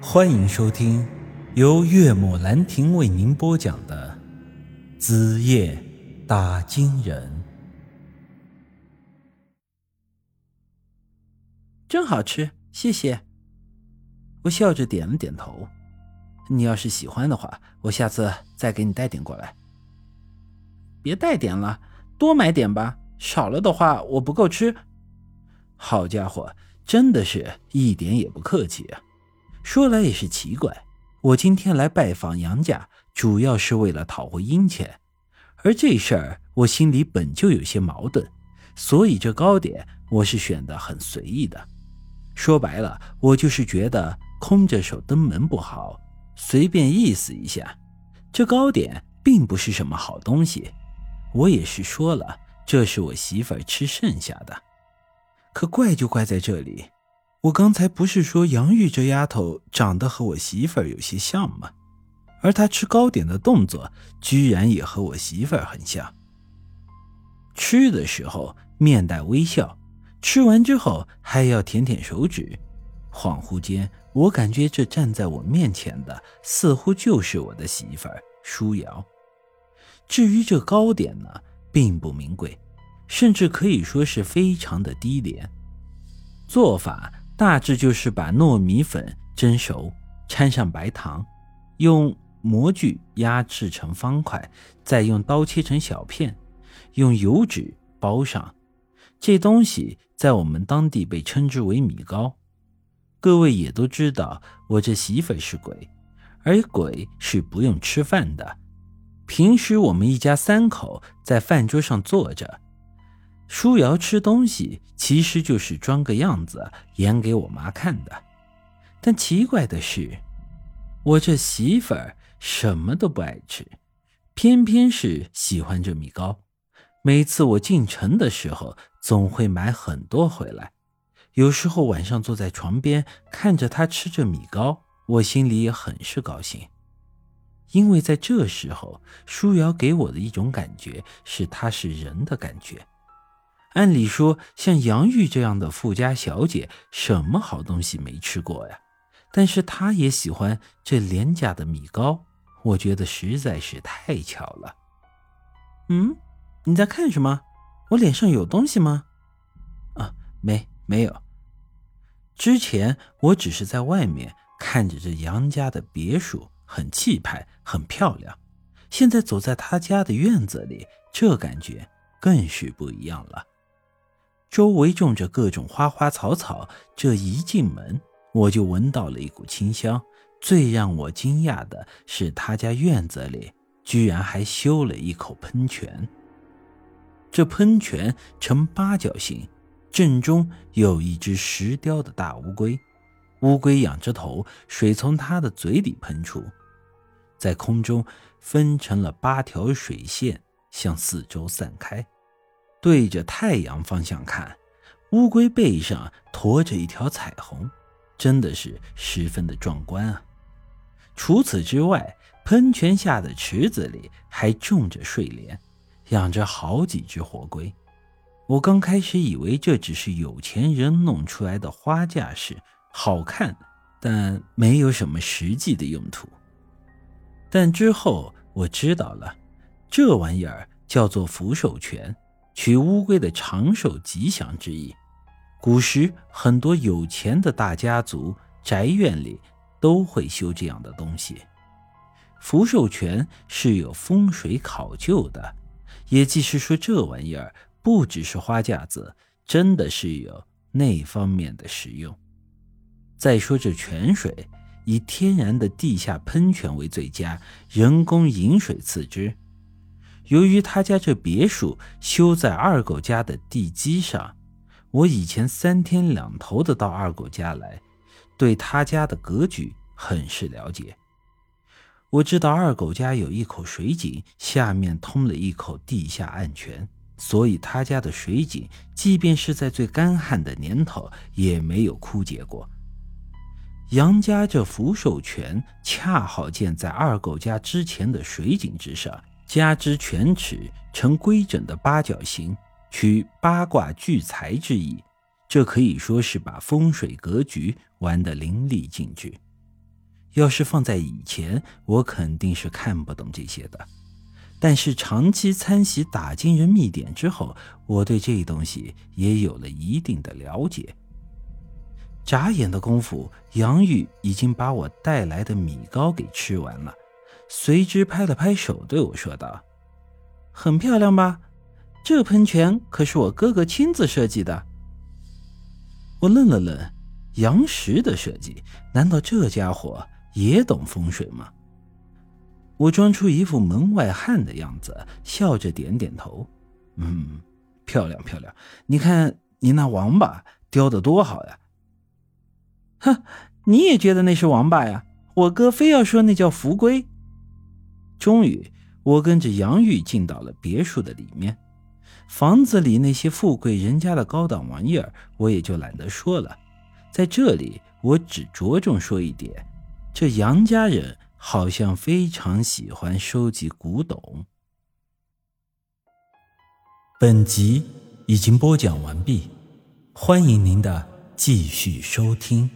欢迎收听由岳母兰亭为您播讲的《子夜打金人》。真好吃，谢谢。我笑着点了点头。你要是喜欢的话，我下次再给你带点过来。别带点了，多买点吧。少了的话，我不够吃。好家伙，真的是一点也不客气啊！说来也是奇怪，我今天来拜访杨家，主要是为了讨回阴钱，而这事儿我心里本就有些矛盾，所以这糕点我是选的很随意的。说白了，我就是觉得空着手登门不好，随便意思一下。这糕点并不是什么好东西，我也是说了。这是我媳妇儿吃剩下的，可怪就怪在这里。我刚才不是说杨玉这丫头长得和我媳妇儿有些像吗？而她吃糕点的动作居然也和我媳妇儿很像。吃的时候面带微笑，吃完之后还要舔舔手指。恍惚间，我感觉这站在我面前的似乎就是我的媳妇儿舒瑶。至于这糕点呢？并不名贵，甚至可以说是非常的低廉。做法大致就是把糯米粉蒸熟，掺上白糖，用模具压制成方块，再用刀切成小片，用油纸包上。这东西在我们当地被称之为米糕。各位也都知道，我这媳妇是鬼，而鬼是不用吃饭的。平时我们一家三口在饭桌上坐着，舒瑶吃东西其实就是装个样子演给我妈看的。但奇怪的是，我这媳妇儿什么都不爱吃，偏偏是喜欢这米糕。每次我进城的时候，总会买很多回来。有时候晚上坐在床边看着她吃着米糕，我心里也很是高兴。因为在这时候，舒瑶给我的一种感觉是她是人的感觉。按理说，像杨玉这样的富家小姐，什么好东西没吃过呀？但是她也喜欢这廉价的米糕，我觉得实在是太巧了。嗯，你在看什么？我脸上有东西吗？啊，没，没有。之前我只是在外面看着这杨家的别墅。很气派，很漂亮。现在走在他家的院子里，这感觉更是不一样了。周围种着各种花花草草，这一进门我就闻到了一股清香。最让我惊讶的是，他家院子里居然还修了一口喷泉。这喷泉呈八角形，正中有一只石雕的大乌龟。乌龟仰着头，水从它的嘴里喷出，在空中分成了八条水线，向四周散开。对着太阳方向看，乌龟背上驮着一条彩虹，真的是十分的壮观啊！除此之外，喷泉下的池子里还种着睡莲，养着好几只活龟。我刚开始以为这只是有钱人弄出来的花架势。好看，但没有什么实际的用途。但之后我知道了，这玩意儿叫做福寿泉，取乌龟的长寿吉祥之意。古时很多有钱的大家族宅院里都会修这样的东西。福寿泉是有风水考究的，也即是说，这玩意儿不只是花架子，真的是有那方面的实用。再说这泉水，以天然的地下喷泉为最佳，人工引水次之。由于他家这别墅修在二狗家的地基上，我以前三天两头的到二狗家来，对他家的格局很是了解。我知道二狗家有一口水井，下面通了一口地下暗泉，所以他家的水井，即便是在最干旱的年头，也没有枯竭过。杨家这福寿泉恰好建在二狗家之前的水井之上，加之犬齿呈规整的八角形，取八卦聚财之意，这可以说是把风水格局玩得淋漓尽致。要是放在以前，我肯定是看不懂这些的。但是长期参习打金人秘典之后，我对这东西也有了一定的了解。眨眼的功夫，杨玉已经把我带来的米糕给吃完了，随之拍了拍手，对我说道：“很漂亮吧？这喷泉可是我哥哥亲自设计的。”我愣了愣，杨石的设计，难道这家伙也懂风水吗？我装出一副门外汉的样子，笑着点点头：“嗯，漂亮漂亮，你看你那王八雕的多好呀！”哼，你也觉得那是王八呀？我哥非要说那叫福龟。终于，我跟着杨玉进到了别墅的里面。房子里那些富贵人家的高档玩意儿，我也就懒得说了。在这里，我只着重说一点：这杨家人好像非常喜欢收集古董。本集已经播讲完毕，欢迎您的继续收听。